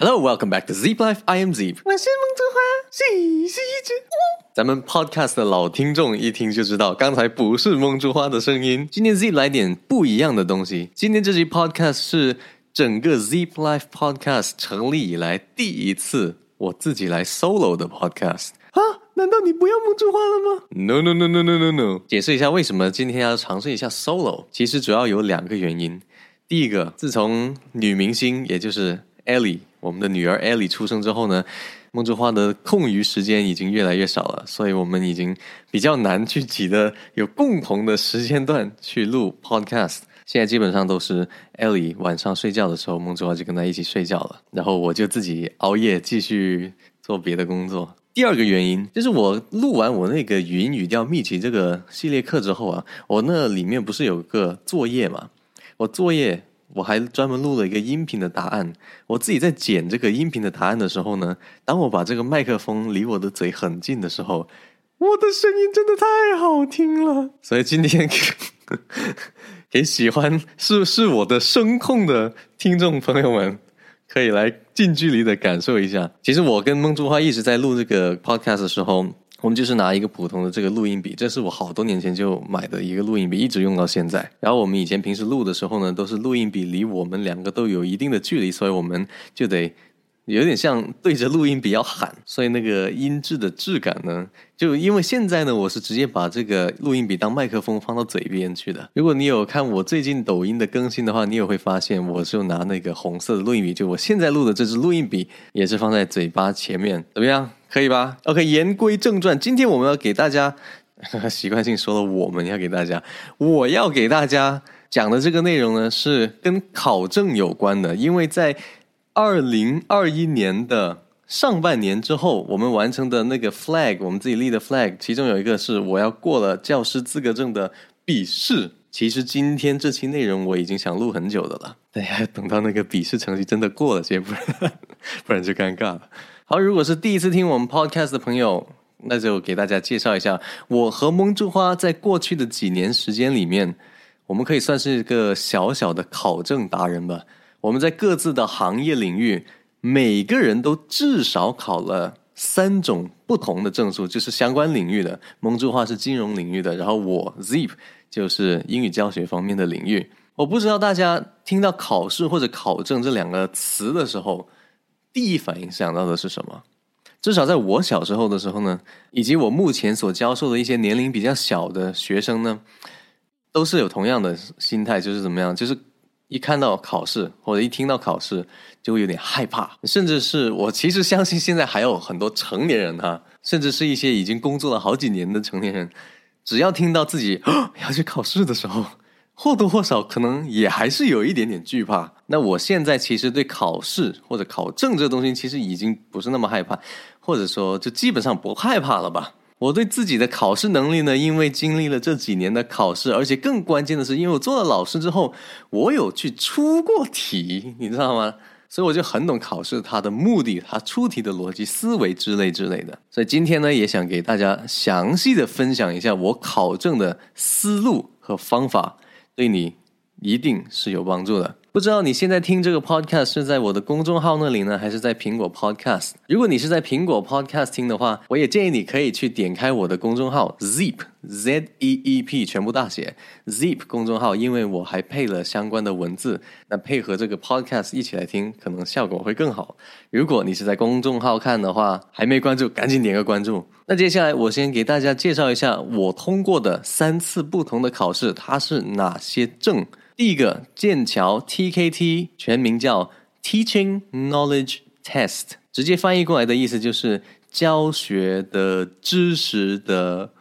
Hello, welcome back to Zip Life. I am Zip. 我是梦之花，是是一只乌。咱们 Podcast 的老听众一听就知道，刚才不是梦之花的声音。今天 Zip 来点不一样的东西。今天这集 Podcast 是整个 Zip Life Podcast 成立以来第一次我自己来 solo 的 Podcast 啊？难道你不要梦之花了吗？No No No No No No No。解释一下为什么今天要尝试一下 solo。其实主要有两个原因。第一个，自从女明星也就是 Ellie。我们的女儿 Ellie 出生之后呢，梦之花的空余时间已经越来越少了，所以我们已经比较难去挤得有共同的时间段去录 podcast。现在基本上都是 Ellie 晚上睡觉的时候，梦之花就跟她一起睡觉了，然后我就自己熬夜继续做别的工作。第二个原因就是我录完我那个语音语调密集这个系列课之后啊，我那里面不是有个作业嘛，我作业。我还专门录了一个音频的答案。我自己在剪这个音频的答案的时候呢，当我把这个麦克风离我的嘴很近的时候，我的声音真的太好听了。所以今天给 给喜欢是是我的声控的听众朋友们，可以来近距离的感受一下。其实我跟梦珠花一直在录这个 podcast 的时候。我们就是拿一个普通的这个录音笔，这是我好多年前就买的一个录音笔，一直用到现在。然后我们以前平时录的时候呢，都是录音笔离我们两个都有一定的距离，所以我们就得有点像对着录音笔要喊，所以那个音质的质感呢，就因为现在呢，我是直接把这个录音笔当麦克风放到嘴边去的。如果你有看我最近抖音的更新的话，你也会发现，我就拿那个红色的录音笔，就我现在录的这支录音笔也是放在嘴巴前面，怎么样？可以吧？OK，言归正传，今天我们要给大家习惯性说了，我们要给大家，我要给大家讲的这个内容呢，是跟考证有关的。因为在二零二一年的上半年之后，我们完成的那个 flag，我们自己立的 flag，其中有一个是我要过了教师资格证的笔试。其实今天这期内容我已经想录很久的了，等下等到那个笔试成绩真的过了先，不然不然就尴尬了。好，如果是第一次听我们 podcast 的朋友，那就给大家介绍一下，我和蒙珠花在过去的几年时间里面，我们可以算是一个小小的考证达人吧。我们在各自的行业领域，每个人都至少考了三种不同的证书，就是相关领域的。蒙住话是金融领域的，然后我 Zip 就是英语教学方面的领域。我不知道大家听到考试或者考证这两个词的时候。第一反应想到的是什么？至少在我小时候的时候呢，以及我目前所教授的一些年龄比较小的学生呢，都是有同样的心态，就是怎么样？就是一看到考试或者一听到考试，就会有点害怕。甚至是我其实相信，现在还有很多成年人哈，甚至是一些已经工作了好几年的成年人，只要听到自己 要去考试的时候。或多或少可能也还是有一点点惧怕。那我现在其实对考试或者考证这东西，其实已经不是那么害怕，或者说就基本上不害怕了吧。我对自己的考试能力呢，因为经历了这几年的考试，而且更关键的是，因为我做了老师之后，我有去出过题，你知道吗？所以我就很懂考试它的目的，它出题的逻辑思维之类之类的。所以今天呢，也想给大家详细的分享一下我考证的思路和方法。对你一定是有帮助的。不知道你现在听这个 podcast 是在我的公众号那里呢，还是在苹果 podcast？如果你是在苹果 podcast 听的话，我也建议你可以去点开我的公众号 Zip Z E E P 全部大写 Zip 公众号，因为我还配了相关的文字，那配合这个 podcast 一起来听，可能效果会更好。如果你是在公众号看的话，还没关注，赶紧点个关注。那接下来我先给大家介绍一下我通过的三次不同的考试，它是哪些证。第一个剑桥 TKT 全名叫 Teaching Knowledge Test，直接翻译过来的意思就是教学的知识的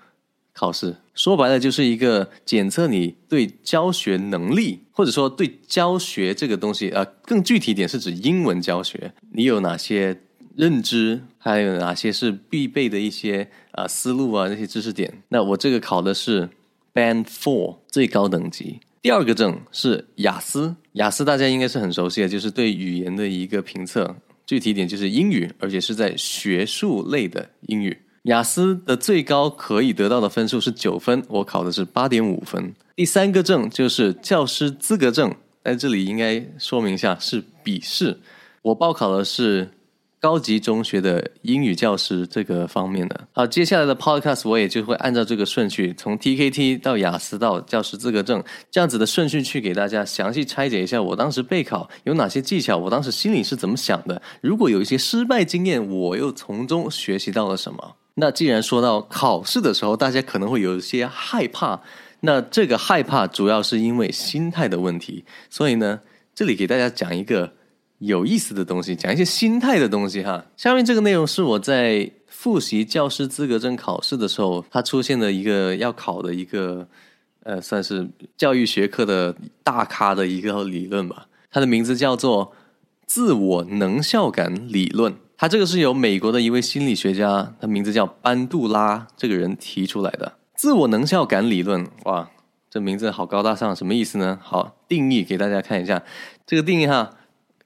考试。说白了就是一个检测你对教学能力，或者说对教学这个东西，呃，更具体点是指英文教学，你有哪些认知，还有哪些是必备的一些啊思路啊那些知识点。那我这个考的是 Band Four 最高等级。第二个证是雅思，雅思大家应该是很熟悉的，就是对语言的一个评测，具体点就是英语，而且是在学术类的英语。雅思的最高可以得到的分数是九分，我考的是八点五分。第三个证就是教师资格证，在这里应该说明一下是笔试。我报考的是高级中学的英语教师这个方面的。好，接下来的 podcast 我也就会按照这个顺序，从 TKT 到雅思到教师资格证这样子的顺序去给大家详细拆解一下我当时备考有哪些技巧，我当时心里是怎么想的。如果有一些失败经验，我又从中学习到了什么？那既然说到考试的时候，大家可能会有一些害怕，那这个害怕主要是因为心态的问题。所以呢，这里给大家讲一个有意思的东西，讲一些心态的东西哈。下面这个内容是我在复习教师资格证考试的时候，它出现的一个要考的一个呃，算是教育学科的大咖的一个理论吧。它的名字叫做自我能效感理论。它这个是由美国的一位心理学家，他名字叫班杜拉，这个人提出来的自我能效感理论。哇，这名字好高大上，什么意思呢？好，定义给大家看一下。这个定义哈，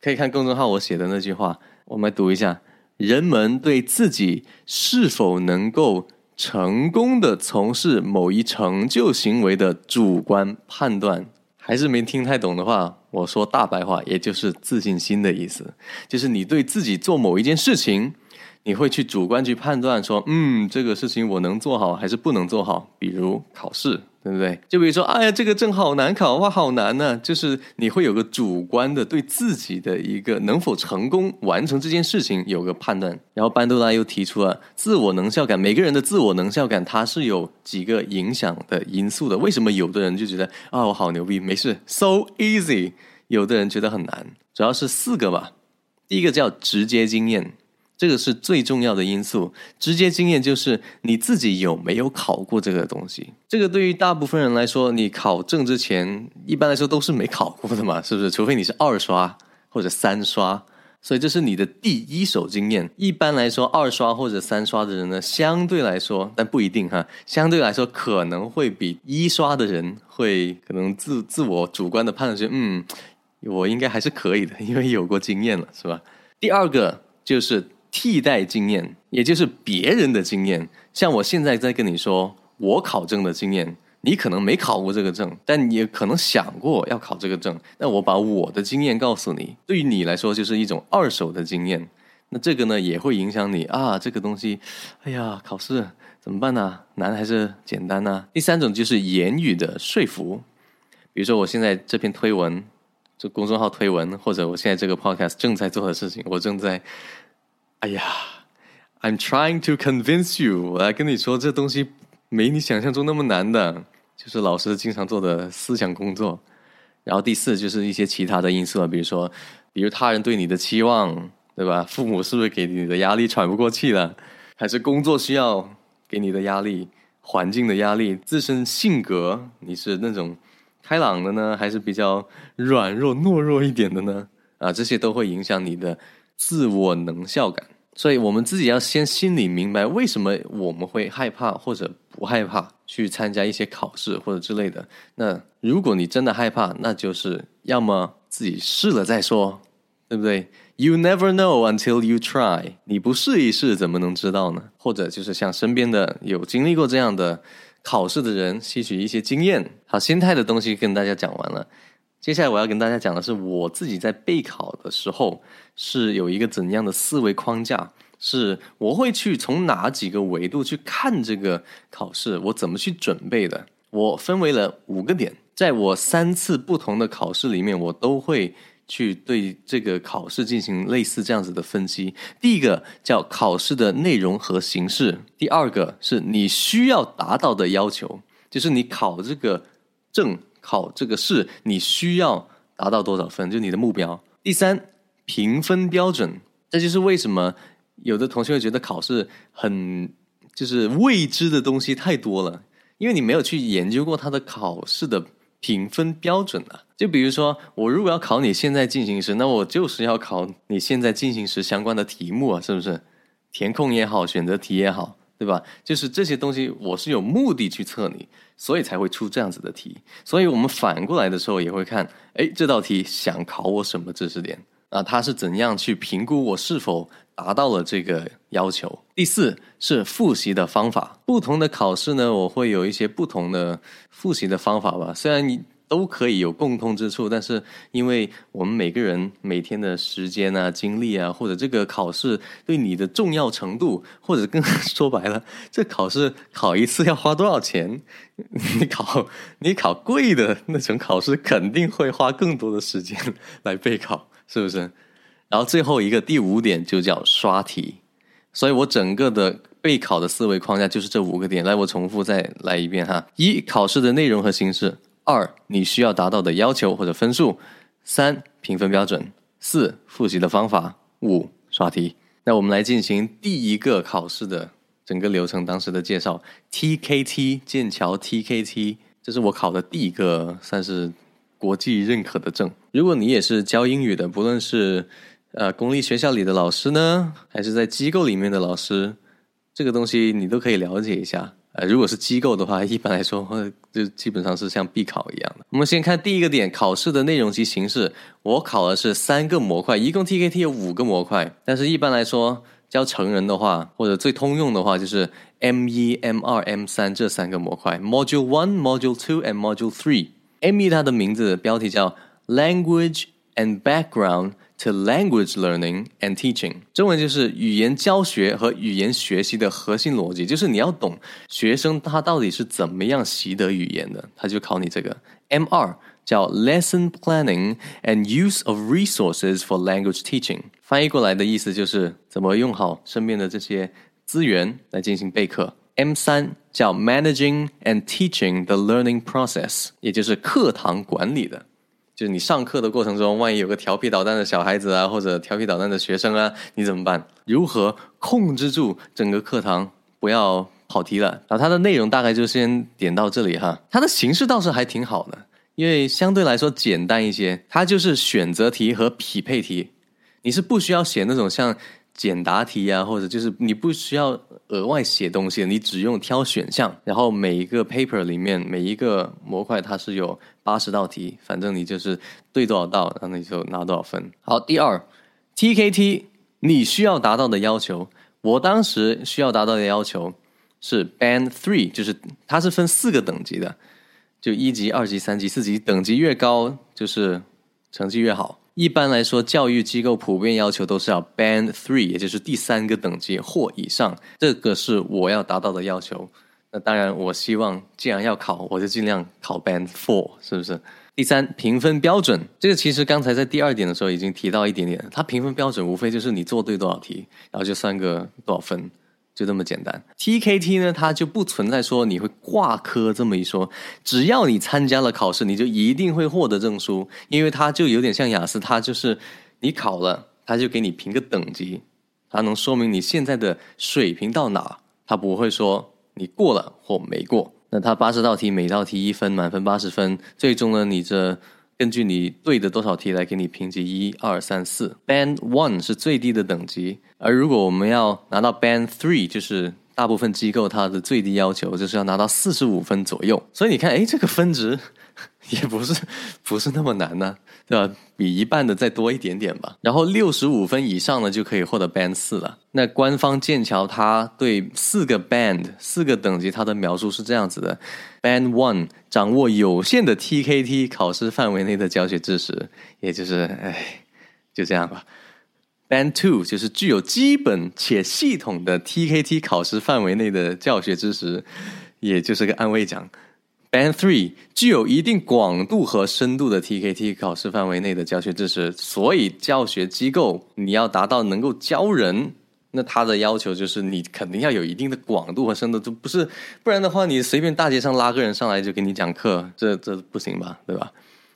可以看公众号我写的那句话，我们读一下：人们对自己是否能够成功的从事某一成就行为的主观判断。还是没听太懂的话，我说大白话，也就是自信心的意思，就是你对自己做某一件事情，你会去主观去判断说，嗯，这个事情我能做好还是不能做好，比如考试。对不对？就比如说，哎呀，这个证好难考，哇，好难呢！就是你会有个主观的对自己的一个能否成功完成这件事情有个判断。然后班杜拉又提出了自我能效感，每个人的自我能效感它是有几个影响的因素的。为什么有的人就觉得啊，我好牛逼，没事，so easy；有的人觉得很难，主要是四个吧。第一个叫直接经验。这个是最重要的因素，直接经验就是你自己有没有考过这个东西。这个对于大部分人来说，你考证之前，一般来说都是没考过的嘛，是不是？除非你是二刷或者三刷，所以这是你的第一手经验。一般来说，二刷或者三刷的人呢，相对来说，但不一定哈，相对来说可能会比一刷的人会可能自自我主观的判断，嗯，我应该还是可以的，因为有过经验了，是吧？第二个就是。替代经验，也就是别人的经验。像我现在在跟你说我考证的经验，你可能没考过这个证，但你也可能想过要考这个证。那我把我的经验告诉你，对于你来说就是一种二手的经验。那这个呢也会影响你啊，这个东西，哎呀，考试怎么办呢？难还是简单呢？第三种就是言语的说服，比如说我现在这篇推文，这公众号推文，或者我现在这个 podcast 正在做的事情，我正在。哎呀，I'm trying to convince you。我来跟你说，这东西没你想象中那么难的，就是老师经常做的思想工作。然后第四就是一些其他的因素，比如说，比如他人对你的期望，对吧？父母是不是给你的压力喘不过气了？还是工作需要给你的压力？环境的压力？自身性格，你是那种开朗的呢，还是比较软弱懦弱一点的呢？啊，这些都会影响你的。自我能效感，所以我们自己要先心里明白，为什么我们会害怕或者不害怕去参加一些考试或者之类的。那如果你真的害怕，那就是要么自己试了再说，对不对？You never know until you try。你不试一试，怎么能知道呢？或者就是像身边的有经历过这样的考试的人，吸取一些经验。好，心态的东西跟大家讲完了。接下来我要跟大家讲的是，我自己在备考的时候是有一个怎样的思维框架，是我会去从哪几个维度去看这个考试，我怎么去准备的。我分为了五个点，在我三次不同的考试里面，我都会去对这个考试进行类似这样子的分析。第一个叫考试的内容和形式，第二个是你需要达到的要求，就是你考这个证。考这个试，你需要达到多少分？就你的目标。第三，评分标准，这就是为什么有的同学会觉得考试很就是未知的东西太多了，因为你没有去研究过它的考试的评分标准啊。就比如说，我如果要考你现在进行时，那我就是要考你现在进行时相关的题目啊，是不是？填空也好，选择题也好。对吧？就是这些东西，我是有目的去测你，所以才会出这样子的题。所以我们反过来的时候也会看，哎，这道题想考我什么知识点啊？它是怎样去评估我是否达到了这个要求？第四是复习的方法。不同的考试呢，我会有一些不同的复习的方法吧。虽然你都可以有共通之处，但是因为我们每个人每天的时间啊、精力啊，或者这个考试对你的重要程度，或者更说白了，这考试考一次要花多少钱？你考你考贵的那种考试，肯定会花更多的时间来备考，是不是？然后最后一个第五点就叫刷题，所以我整个的。备考的思维框架就是这五个点，来，我重复再来一遍哈：一、考试的内容和形式；二、你需要达到的要求或者分数；三、评分标准；四、复习的方法；五、刷题。那我们来进行第一个考试的整个流程，当时的介绍。TKT 剑桥 TKT，这是我考的第一个算是国际认可的证。如果你也是教英语的，不论是呃公立学校里的老师呢，还是在机构里面的老师。这个东西你都可以了解一下，呃，如果是机构的话，一般来说就基本上是像必考一样的。我们先看第一个点，考试的内容及形式。我考的是三个模块，一共 TKT 有五个模块，但是一般来说教成人的话，或者最通用的话，就是 M 一、M 二、M 三这三个模块，Module One、Module Two and Module Three。M 一它的名字标题叫 Language and Background。To language learning and teaching，中文就是语言教学和语言学习的核心逻辑，就是你要懂学生他到底是怎么样习得语言的，他就考你这个。M 二叫 Lesson Planning and Use of Resources for Language Teaching，翻译过来的意思就是怎么用好身边的这些资源来进行备课。M 三叫 Managing and Teaching the Learning Process，也就是课堂管理的。就是你上课的过程中，万一有个调皮捣蛋的小孩子啊，或者调皮捣蛋的学生啊，你怎么办？如何控制住整个课堂不要跑题了？然后它的内容大概就先点到这里哈。它的形式倒是还挺好的，因为相对来说简单一些。它就是选择题和匹配题，你是不需要写那种像。简答题啊，或者就是你不需要额外写东西，你只用挑选项，然后每一个 paper 里面每一个模块它是有八十道题，反正你就是对多少道，然后你就拿多少分。好，第二，TKT 你需要达到的要求，我当时需要达到的要求是 Band Three，就是它是分四个等级的，就一级、二级、三级、四级，等级越高就是成绩越好。一般来说，教育机构普遍要求都是要 Band Three，也就是第三个等级或以上，这个是我要达到的要求。那当然，我希望既然要考，我就尽量考 Band Four，是不是？第三，评分标准，这个其实刚才在第二点的时候已经提到一点点，它评分标准无非就是你做对多少题，然后就算个多少分。就这么简单，TKT 呢，它就不存在说你会挂科这么一说，只要你参加了考试，你就一定会获得证书，因为它就有点像雅思，它就是你考了，它就给你评个等级，它能说明你现在的水平到哪，它不会说你过了或没过。那它八十道题，每道题一分，满分八十分，最终呢，你这。根据你对的多少题来给你评级，一二三四。Band One 是最低的等级，而如果我们要拿到 Band Three，就是大部分机构它的最低要求就是要拿到四十五分左右。所以你看，哎，这个分值。也不是不是那么难呢，对吧？比一半的再多一点点吧。然后六十五分以上呢，就可以获得 Band 四了。那官方剑桥它对四个 Band 四个等级它的描述是这样子的：Band One 掌握有限的 TKT 考试范围内的教学知识，也就是哎，就这样吧。Band Two 就是具有基本且系统的 TKT 考试范围内的教学知识，也就是个安慰奖。Band Three 具有一定广度和深度的 TKT 考试范围内的教学知识，所以教学机构你要达到能够教人，那他的要求就是你肯定要有一定的广度和深度，就不是不然的话，你随便大街上拉个人上来就给你讲课，这这不行吧，对吧？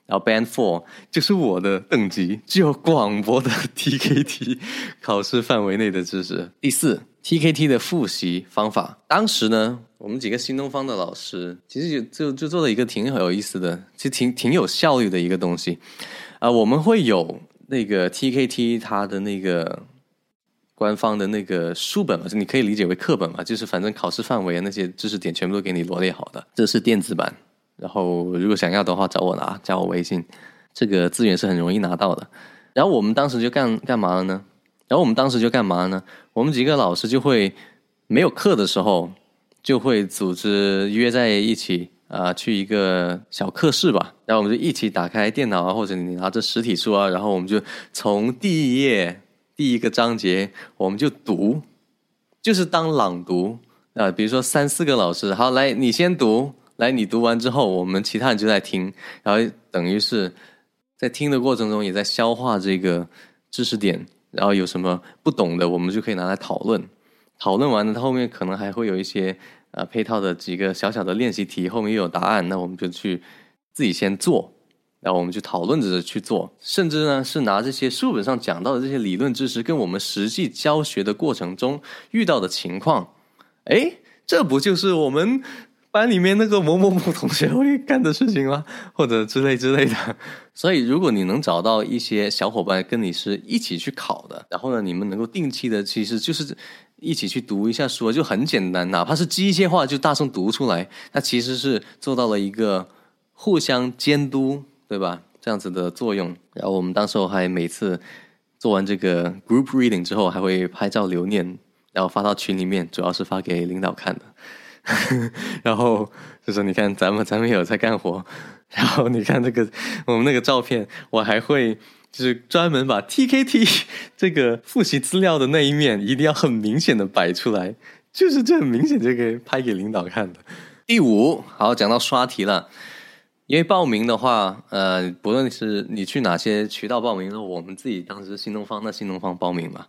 然后 Band Four 就是我的等级，具有广博的 TKT 考试范围内的知识。第四。TKT 的复习方法，当时呢，我们几个新东方的老师其实就就就做了一个挺有意思的，其实挺挺有效率的一个东西啊。我们会有那个 TKT 它的那个官方的那个书本嘛，就你可以理解为课本嘛，就是反正考试范围那些知识点全部都给你罗列好的，这是电子版。然后如果想要的话，找我拿，加我微信，这个资源是很容易拿到的。然后我们当时就干干嘛了呢？然后我们当时就干嘛呢？我们几个老师就会没有课的时候，就会组织约在一起啊，去一个小课室吧，然后我们就一起打开电脑啊，或者你拿着实体书啊，然后我们就从第一页第一个章节我们就读，就是当朗读。啊，比如说三四个老师，好，来你先读，来你读完之后，我们其他人就在听，然后等于是在听的过程中也在消化这个知识点，然后有什么不懂的，我们就可以拿来讨论，讨论完了，它后面可能还会有一些。啊，配套的几个小小的练习题，后面又有答案，那我们就去自己先做，然后我们去讨论着去做，甚至呢是拿这些书本上讲到的这些理论知识，跟我们实际教学的过程中遇到的情况，哎，这不就是我们班里面那个某某某同学会干的事情吗？或者之类之类的。所以，如果你能找到一些小伙伴跟你是一起去考的，然后呢，你们能够定期的，其实就是。一起去读一下书，就很简单，哪怕是机械化，就大声读出来，那其实是做到了一个互相监督，对吧？这样子的作用。然后我们当时候还每次做完这个 group reading 之后，还会拍照留念，然后发到群里面，主要是发给领导看的。然后就说：“你看，咱们咱们有在干活。”然后你看这个我们那个照片，我还会。就是专门把 T K T 这个复习资料的那一面一定要很明显的摆出来，就是这很明显就可以拍给领导看的。第五，好讲到刷题了，因为报名的话，呃，不论是你去哪些渠道报名，我们自己当时新东方那新东方报名嘛，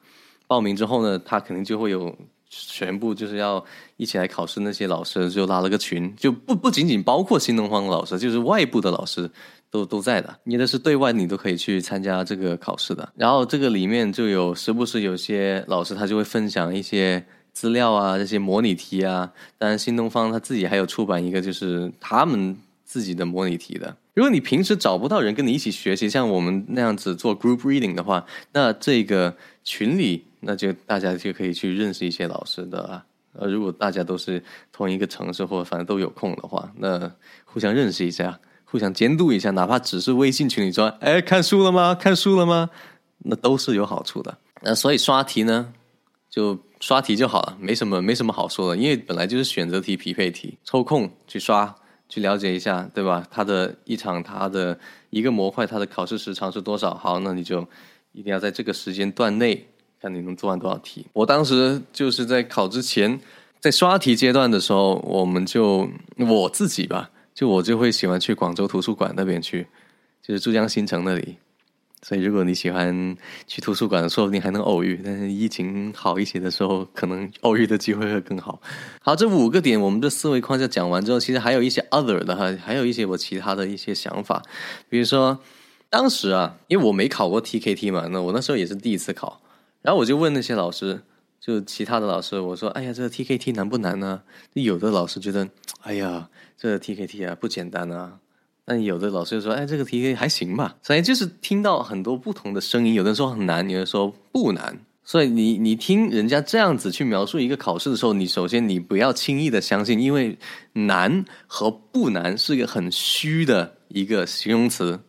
报名之后呢，他肯定就会有全部就是要一起来考试那些老师就拉了个群，就不不仅仅包括新东方的老师，就是外部的老师。都都在的，你的是对外，你都可以去参加这个考试的。然后这个里面就有时不时有些老师他就会分享一些资料啊，这些模拟题啊。当然，新东方他自己还有出版一个就是他们自己的模拟题的。如果你平时找不到人跟你一起学习，像我们那样子做 group reading 的话，那这个群里那就大家就可以去认识一些老师的啊。呃，如果大家都是同一个城市或者反正都有空的话，那互相认识一下。互相监督一下，哪怕只是微信群里说：“哎，看书了吗？看书了吗？”那都是有好处的。那所以刷题呢，就刷题就好了，没什么没什么好说的，因为本来就是选择题、匹配题，抽空去刷，去了解一下，对吧？它的一场，它的一个模块，它的考试时长是多少？好，那你就一定要在这个时间段内，看你能做完多少题。我当时就是在考之前，在刷题阶段的时候，我们就我自己吧。就我就会喜欢去广州图书馆那边去，就是珠江新城那里。所以如果你喜欢去图书馆，说不定还能偶遇。但是疫情好一些的时候，可能偶遇的机会会更好。好，这五个点我们的思维框架讲完之后，其实还有一些 other 的哈，还有一些我其他的一些想法。比如说，当时啊，因为我没考过 TKT 嘛，那我那时候也是第一次考，然后我就问那些老师，就其他的老师，我说：“哎呀，这个 TKT 难不难呢？”有的老师觉得：“哎呀。”这个 T K T 啊不简单啊，但有的老师就说，哎，这个 T K 还行吧。所以就是听到很多不同的声音，有的说很难，有的说不难。所以你你听人家这样子去描述一个考试的时候，你首先你不要轻易的相信，因为难和不难是一个很虚的一个形容词。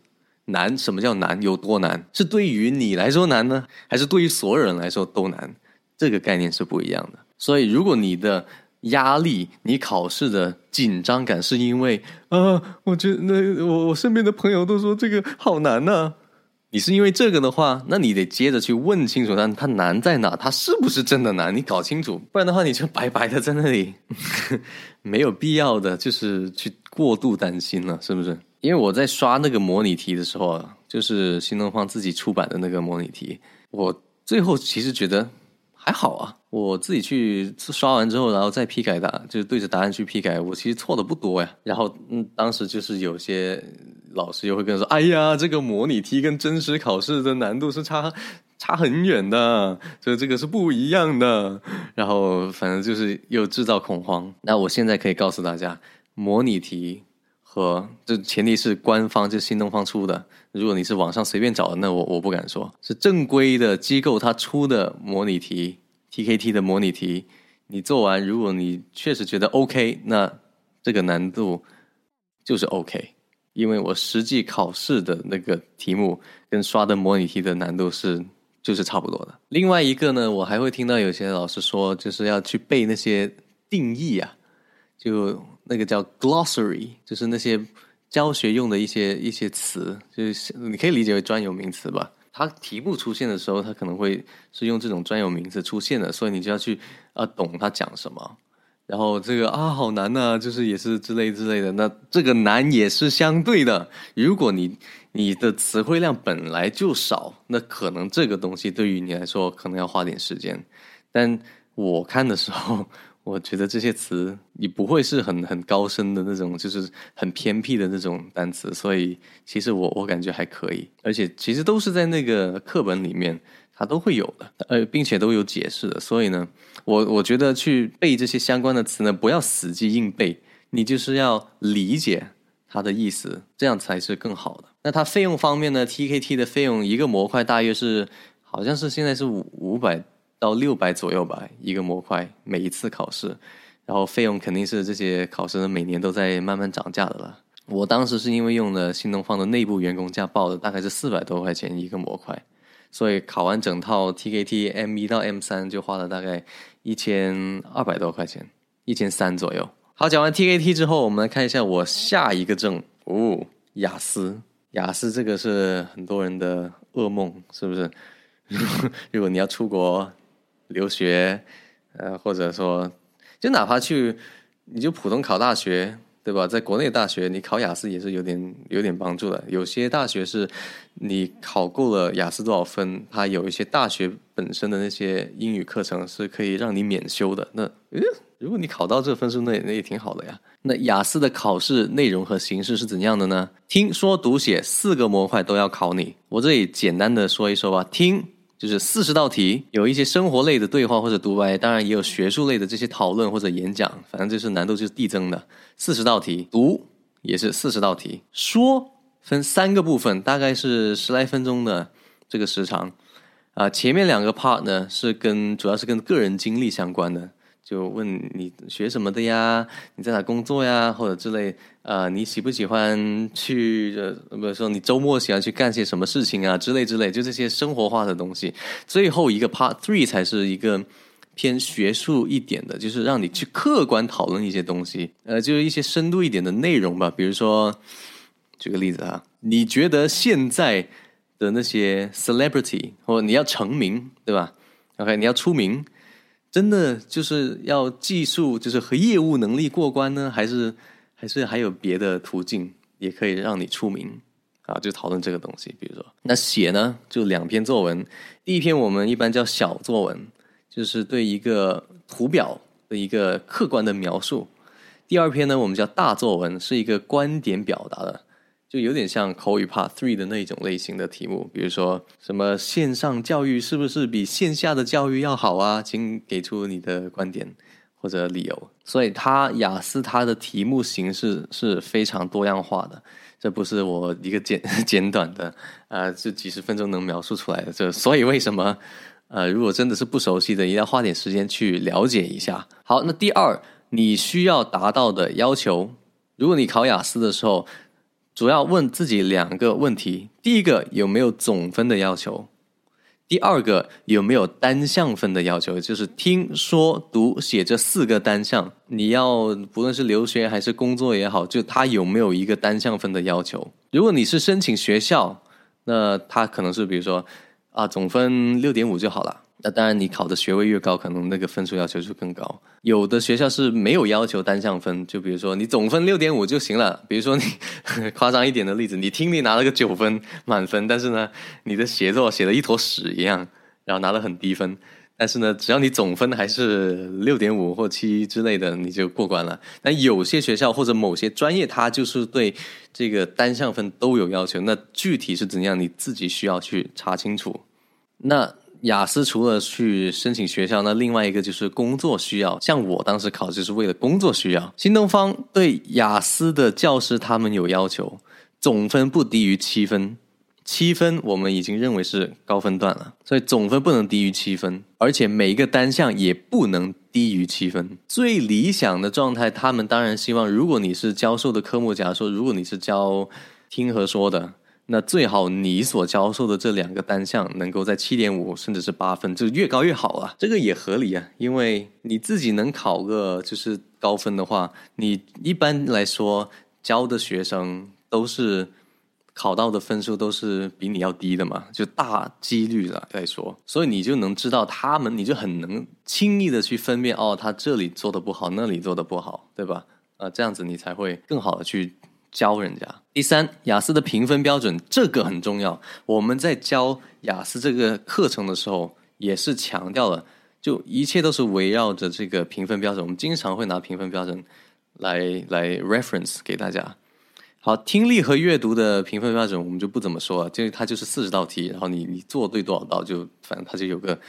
难什么叫难？有多难？是对于你来说难呢，还是对于所有人来说都难？这个概念是不一样的。所以如果你的压力，你考试的紧张感是因为啊，我觉得那我我身边的朋友都说这个好难呐。你是因为这个的话，那你得接着去问清楚，它它难在哪？它是不是真的难？你搞清楚，不然的话你就白白的在那里，没有必要的就是去过度担心了，是不是？因为我在刷那个模拟题的时候啊，就是新东方自己出版的那个模拟题，我最后其实觉得。还好啊，我自己去刷完之后，然后再批改答，就是对着答案去批改，我其实错的不多呀。然后，嗯，当时就是有些老师又会跟说：“哎呀，这个模拟题跟真实考试的难度是差差很远的，这这个是不一样的。”然后，反正就是又制造恐慌。那我现在可以告诉大家，模拟题和这前提是官方，就是新东方出的。如果你是网上随便找的，那我我不敢说是正规的机构他出的模拟题，TKT 的模拟题，你做完，如果你确实觉得 OK，那这个难度就是 OK，因为我实际考试的那个题目跟刷的模拟题的难度是就是差不多的。另外一个呢，我还会听到有些老师说，就是要去背那些定义啊，就那个叫 glossary，就是那些教学用的一些一些词，就是你可以理解为专有名词吧。它题目出现的时候，它可能会是用这种专有名词出现的，所以你就要去啊懂它讲什么。然后这个啊好难呐，就是也是之类之类的。那这个难也是相对的。如果你你的词汇量本来就少，那可能这个东西对于你来说可能要花点时间。但我看的时候，我觉得这些词你不会是很很高深的那种，就是很偏僻的那种单词。所以其实我我感觉还可以，而且其实都是在那个课本里面。它都会有的，呃，并且都有解释的，所以呢，我我觉得去背这些相关的词呢，不要死记硬背，你就是要理解它的意思，这样才是更好的。那它费用方面呢，TKT 的费用一个模块大约是，好像是现在是五五百到六百左右吧，一个模块每一次考试，然后费用肯定是这些考生每年都在慢慢涨价的了。我当时是因为用了新东方的内部员工价报的，大概是四百多块钱一个模块。所以考完整套 TKT M 一到 M 三就花了大概一千二百多块钱，一千三左右。好，讲完 TKT 之后，我们来看一下我下一个证哦，雅思。雅思这个是很多人的噩梦，是不是？如果你要出国留学，呃，或者说就哪怕去，你就普通考大学。对吧？在国内大学，你考雅思也是有点有点帮助的。有些大学是，你考够了雅思多少分，它有一些大学本身的那些英语课程是可以让你免修的。那，如果你考到这个分数，那那也挺好的呀。那雅思的考试内容和形式是怎样的呢？听说读写四个模块都要考你。我这里简单的说一说吧。听。就是四十道题，有一些生活类的对话或者独白，当然也有学术类的这些讨论或者演讲，反正就是难度就是递增的。四十道题，读也是四十道题，说分三个部分，大概是十来分钟的这个时长。啊，前面两个 part 呢是跟主要是跟个人经历相关的。就问你学什么的呀？你在哪工作呀？或者之类，呃，你喜不喜欢去？呃，比如说你周末喜欢去干些什么事情啊？之类之类，就这些生活化的东西。最后一个 Part Three 才是一个偏学术一点的，就是让你去客观讨论一些东西，呃，就是一些深度一点的内容吧。比如说，举个例子啊，你觉得现在的那些 Celebrity 或你要成名，对吧？OK，你要出名。真的就是要技术，就是和业务能力过关呢，还是还是还有别的途径也可以让你出名啊？就讨论这个东西。比如说，那写呢，就两篇作文。第一篇我们一般叫小作文，就是对一个图表的一个客观的描述。第二篇呢，我们叫大作文，是一个观点表达的。就有点像口语 Part Three 的那种类型的题目，比如说什么线上教育是不是比线下的教育要好啊？请给出你的观点或者理由。所以它雅思它的题目形式是非常多样化的，这不是我一个简 简短的啊，这几十分钟能描述出来的。这所以为什么呃，如果真的是不熟悉的，一定要花点时间去了解一下。好，那第二你需要达到的要求，如果你考雅思的时候。主要问自己两个问题：第一个有没有总分的要求？第二个有没有单项分的要求？就是听说读写这四个单项，你要不论是留学还是工作也好，就他有没有一个单项分的要求？如果你是申请学校，那他可能是比如说啊总分六点五就好了。那当然，你考的学位越高，可能那个分数要求就更高。有的学校是没有要求单项分，就比如说你总分六点五就行了。比如说你 夸张一点的例子，你听力拿了个九分满分，但是呢，你的写作写的一坨屎一样，然后拿了很低分。但是呢，只要你总分还是六点五或七之类的，你就过关了。那有些学校或者某些专业，它就是对这个单项分都有要求。那具体是怎样，你自己需要去查清楚。那。雅思除了去申请学校，那另外一个就是工作需要。像我当时考就是为了工作需要。新东方对雅思的教师他们有要求，总分不低于七分，七分我们已经认为是高分段了，所以总分不能低于七分，而且每一个单项也不能低于七分。最理想的状态，他们当然希望，如果你是教授的科目，假如说如果你是教听和说的。那最好你所教授的这两个单项能够在七点五甚至是八分，就越高越好啊，这个也合理啊，因为你自己能考个就是高分的话，你一般来说教的学生都是考到的分数都是比你要低的嘛，就大几率了来说，所以你就能知道他们，你就很能轻易的去分辨哦，他这里做的不好，那里做的不好，对吧？啊，这样子你才会更好的去教人家。第三，雅思的评分标准这个很重要，我们在教雅思这个课程的时候也是强调了。就一切都是围绕着这个评分标准，我们经常会拿评分标准来来 reference 给大家。好，听力和阅读的评分标准我们就不怎么说了，就它就是四十道题，然后你你做对多少道，就反正它就有个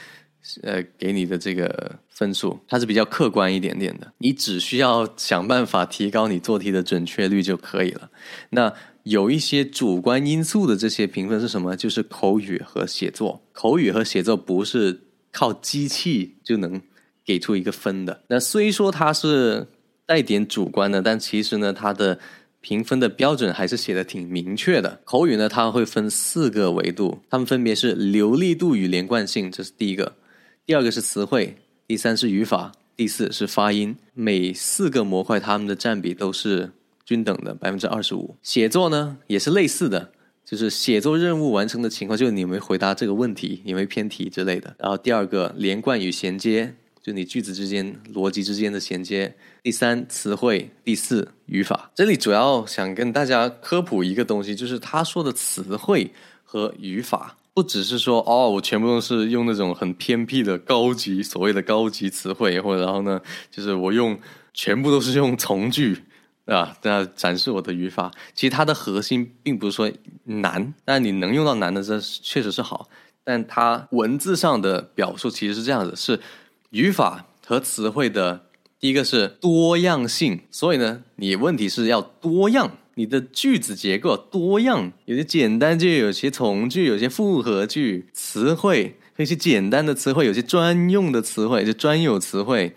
呃给你的这个分数，它是比较客观一点点的，你只需要想办法提高你做题的准确率就可以了。那有一些主观因素的这些评分是什么？就是口语和写作，口语和写作不是。靠机器就能给出一个分的，那虽说它是带点主观的，但其实呢，它的评分的标准还是写的挺明确的。口语呢，它会分四个维度，它们分别是流利度与连贯性，这是第一个；第二个是词汇，第三是语法，第四是发音。每四个模块它们的占比都是均等的，百分之二十五。写作呢，也是类似的。就是写作任务完成的情况，就是你没回答这个问题，你没偏题之类的。然后第二个连贯与衔接，就你句子之间逻辑之间的衔接。第三词汇，第四语法。这里主要想跟大家科普一个东西，就是他说的词汇和语法，不只是说哦，我全部都是用那种很偏僻的高级所谓的高级词汇，或者然后呢，就是我用全部都是用从句。啊，在展示我的语法。其实它的核心并不是说难，但你能用到难的，这确实是好。但它文字上的表述其实是这样子：是语法和词汇的第一个是多样性。所以呢，你问题是要多样，你的句子结构多样，有些简单句，有些从句，有些复合句，词汇有些简单的词汇，有些专用的词汇，就专有词汇。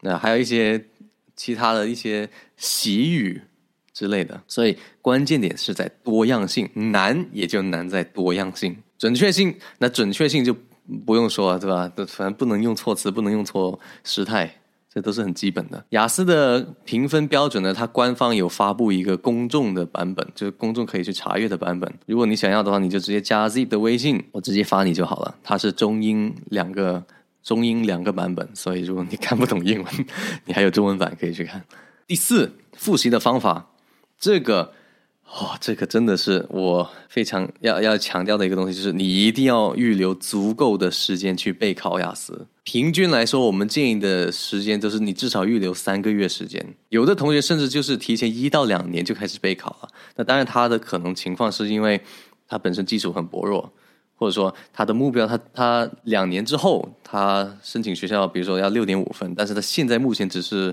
那还有一些。其他的一些习语之类的，所以关键点是在多样性，难也就难在多样性。准确性，那准确性就不用说了，对吧？反正不能用错词，不能用错时态，这都是很基本的。雅思的评分标准呢，它官方有发布一个公众的版本，就是公众可以去查阅的版本。如果你想要的话，你就直接加 Z 的微信，我直接发你就好了。它是中英两个。中英两个版本，所以如果你看不懂英文，你还有中文版可以去看。第四，复习的方法，这个，哦，这个真的是我非常要要强调的一个东西，就是你一定要预留足够的时间去备考雅思。平均来说，我们建议的时间都是你至少预留三个月时间。有的同学甚至就是提前一到两年就开始备考了。那当然，他的可能情况是因为他本身基础很薄弱。或者说他的目标，他他两年之后他申请学校，比如说要六点五分，但是他现在目前只是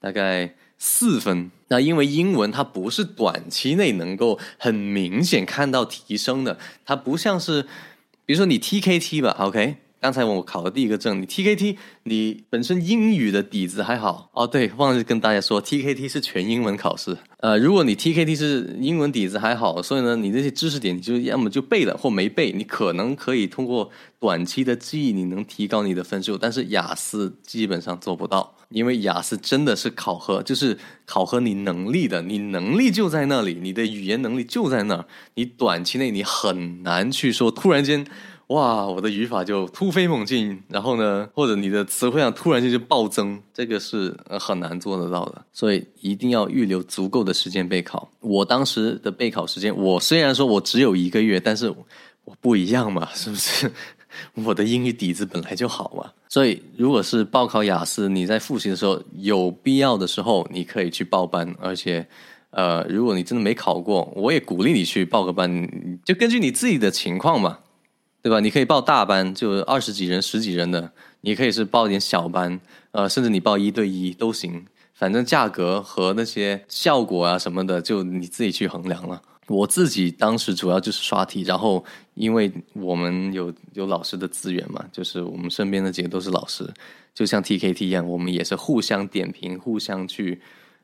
大概四分。那因为英文它不是短期内能够很明显看到提升的，它不像是，比如说你 TKT 吧，OK。刚才我考的第一个证，你 TKT，你本身英语的底子还好哦。对，忘记跟大家说，TKT 是全英文考试。呃，如果你 TKT 是英文底子还好，所以呢，你那些知识点你就要么就背了，或没背，你可能可以通过短期的记忆，你能提高你的分数。但是雅思基本上做不到，因为雅思真的是考核，就是考核你能力的，你能力就在那里，你的语言能力就在那儿，你短期内你很难去说突然间。哇，我的语法就突飞猛进，然后呢，或者你的词汇量突然间就暴增，这个是很难做得到的，所以一定要预留足够的时间备考。我当时的备考时间，我虽然说我只有一个月，但是我不一样嘛，是不是？我的英语底子本来就好嘛，所以如果是报考雅思，你在复习的时候有必要的时候，你可以去报班，而且，呃，如果你真的没考过，我也鼓励你去报个班，就根据你自己的情况嘛。对吧？你可以报大班，就二十几人、十几人的；你可以是报点小班，呃，甚至你报一对一都行。反正价格和那些效果啊什么的，就你自己去衡量了。我自己当时主要就是刷题，然后因为我们有有老师的资源嘛，就是我们身边的几个都是老师，就像 TKT 一样，我们也是互相点评，互相去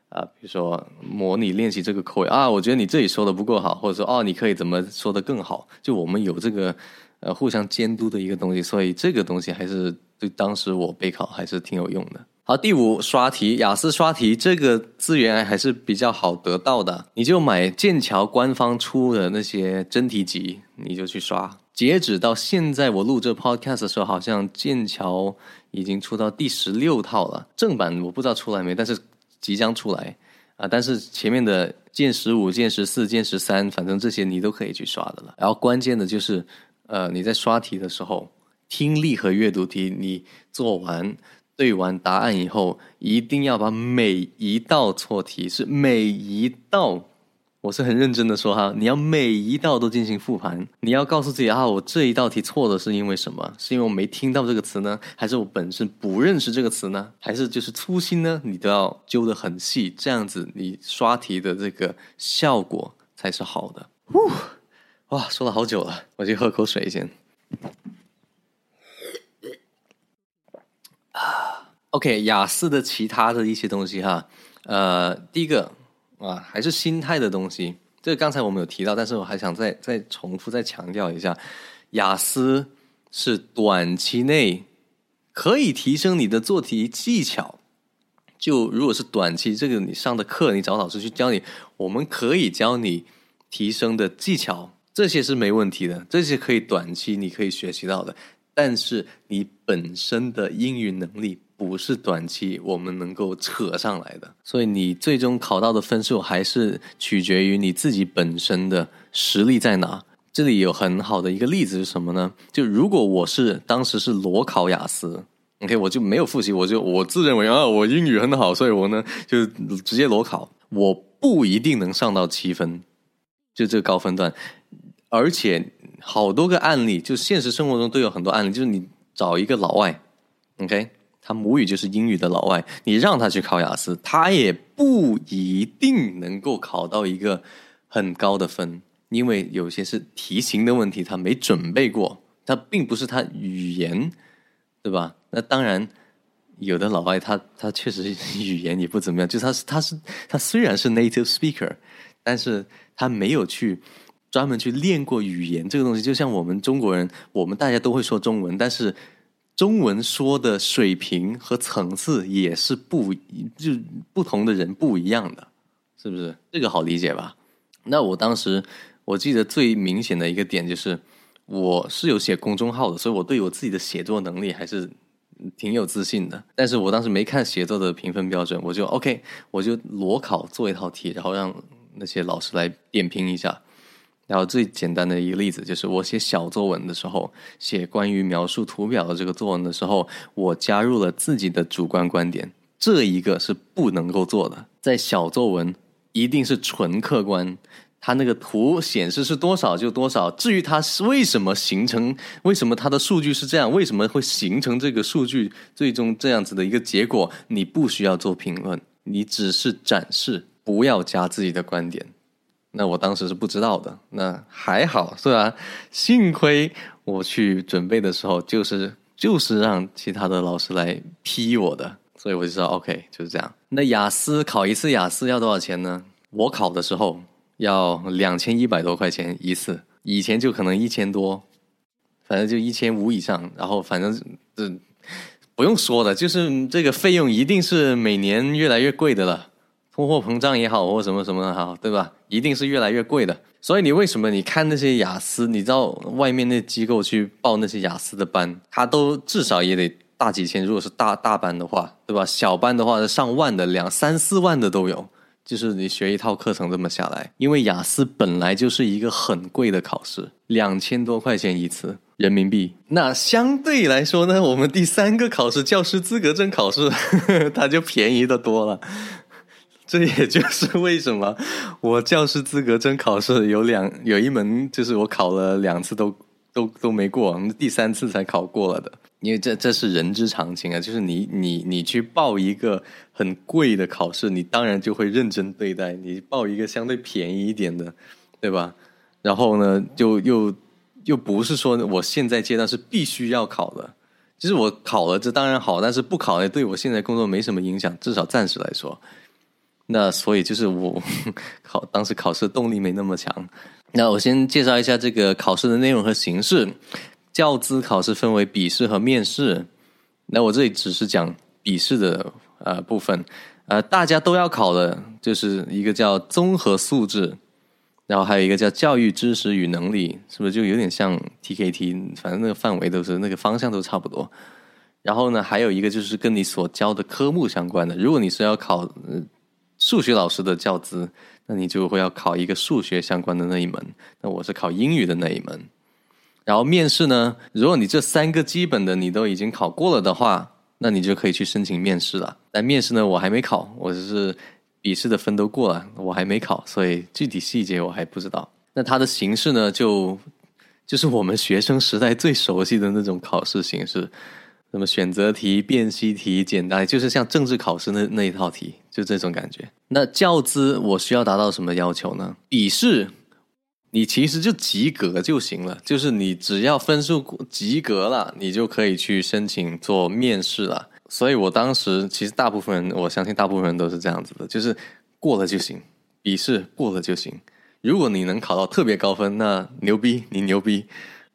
啊，比如说模拟练习这个口语啊，我觉得你这里说的不够好，或者说哦，你可以怎么说的更好？就我们有这个。呃，互相监督的一个东西，所以这个东西还是对当时我备考还是挺有用的。好，第五刷题，雅思刷题这个资源还是比较好得到的，你就买剑桥官方出的那些真题集，你就去刷。截止到现在，我录这 podcast 的时候，好像剑桥已经出到第十六套了，正版我不知道出来没，但是即将出来啊。但是前面的剑十五、剑十四、剑十三，反正这些你都可以去刷的了。然后关键的就是，呃，你在刷题的时候，听力和阅读题你做完。对完答案以后，一定要把每一道错题是每一道，我是很认真的说哈，你要每一道都进行复盘。你要告诉自己啊，我这一道题错的是因为什么？是因为我没听到这个词呢，还是我本身不认识这个词呢？还是就是粗心呢？你都要揪得很细，这样子你刷题的这个效果才是好的。呼，哇，说了好久了，我去喝口水先。OK，雅思的其他的一些东西哈，呃，第一个啊，还是心态的东西。这个刚才我们有提到，但是我还想再再重复再强调一下，雅思是短期内可以提升你的做题技巧。就如果是短期，这个你上的课，你找老师去教你，我们可以教你提升的技巧，这些是没问题的，这些可以短期你可以学习到的。但是你本身的英语能力不是短期我们能够扯上来的，所以你最终考到的分数还是取决于你自己本身的实力在哪。这里有很好的一个例子是什么呢？就如果我是当时是裸考雅思，OK，我就没有复习，我就我自认为啊，我英语很好，所以我呢就直接裸考，我不一定能上到七分，就这个高分段，而且。好多个案例，就现实生活中都有很多案例，就是你找一个老外，OK，他母语就是英语的老外，你让他去考雅思，他也不一定能够考到一个很高的分，因为有些是题型的问题，他没准备过，他并不是他语言，对吧？那当然，有的老外他他确实语言也不怎么样，就他是他是他虽然是 native speaker，但是他没有去。专门去练过语言这个东西，就像我们中国人，我们大家都会说中文，但是中文说的水平和层次也是不就不同的人不一样的，是不是？这个好理解吧？那我当时我记得最明显的一个点就是，我是有写公众号的，所以我对我自己的写作能力还是挺有自信的。但是我当时没看写作的评分标准，我就 OK，我就裸考做一套题，然后让那些老师来点评一下。然后最简单的一个例子就是，我写小作文的时候，写关于描述图表的这个作文的时候，我加入了自己的主观观点，这一个是不能够做的。在小作文一定是纯客观，它那个图显示是多少就多少。至于它是为什么形成，为什么它的数据是这样，为什么会形成这个数据最终这样子的一个结果，你不需要做评论，你只是展示，不要加自己的观点。那我当时是不知道的，那还好是吧？幸亏我去准备的时候，就是就是让其他的老师来批我的，所以我就知道 OK 就是这样。那雅思考一次雅思要多少钱呢？我考的时候要两千一百多块钱一次，以前就可能一千多，反正就一千五以上。然后反正这不用说的，就是这个费用一定是每年越来越贵的了。通货膨胀也好，或什么什么的好，对吧？一定是越来越贵的。所以你为什么你看那些雅思，你知道外面那机构去报那些雅思的班，他都至少也得大几千。如果是大大班的话，对吧？小班的话上万的，两三四万的都有。就是你学一套课程这么下来，因为雅思本来就是一个很贵的考试，两千多块钱一次人民币。那相对来说呢，我们第三个考试教师资格证考试，它就便宜的多了。这也就是为什么我教师资格证考试有两有一门就是我考了两次都都都没过，第三次才考过了的。因为这这是人之常情啊，就是你你你去报一个很贵的考试，你当然就会认真对待；你报一个相对便宜一点的，对吧？然后呢，就又又不是说我现在阶段是必须要考的。其实我考了这当然好，但是不考也对我现在工作没什么影响，至少暂时来说。那所以就是我 考当时考试动力没那么强。那我先介绍一下这个考试的内容和形式。教资考试分为笔试和面试。那我这里只是讲笔试的呃部分，呃，大家都要考的就是一个叫综合素质，然后还有一个叫教育知识与能力，是不是就有点像 TKT？反正那个范围都是那个方向都差不多。然后呢，还有一个就是跟你所教的科目相关的。如果你是要考数学老师的教资，那你就会要考一个数学相关的那一门。那我是考英语的那一门。然后面试呢，如果你这三个基本的你都已经考过了的话，那你就可以去申请面试了。但面试呢，我还没考，我只是笔试的分都过了，我还没考，所以具体细节我还不知道。那它的形式呢，就就是我们学生时代最熟悉的那种考试形式。什么选择题、辨析题、简单，就是像政治考试那那一套题，就这种感觉。那教资我需要达到什么要求呢？笔试你其实就及格就行了，就是你只要分数及格了，你就可以去申请做面试了。所以我当时其实大部分人，我相信大部分人都是这样子的，就是过了就行，笔试过了就行。如果你能考到特别高分，那牛逼，你牛逼。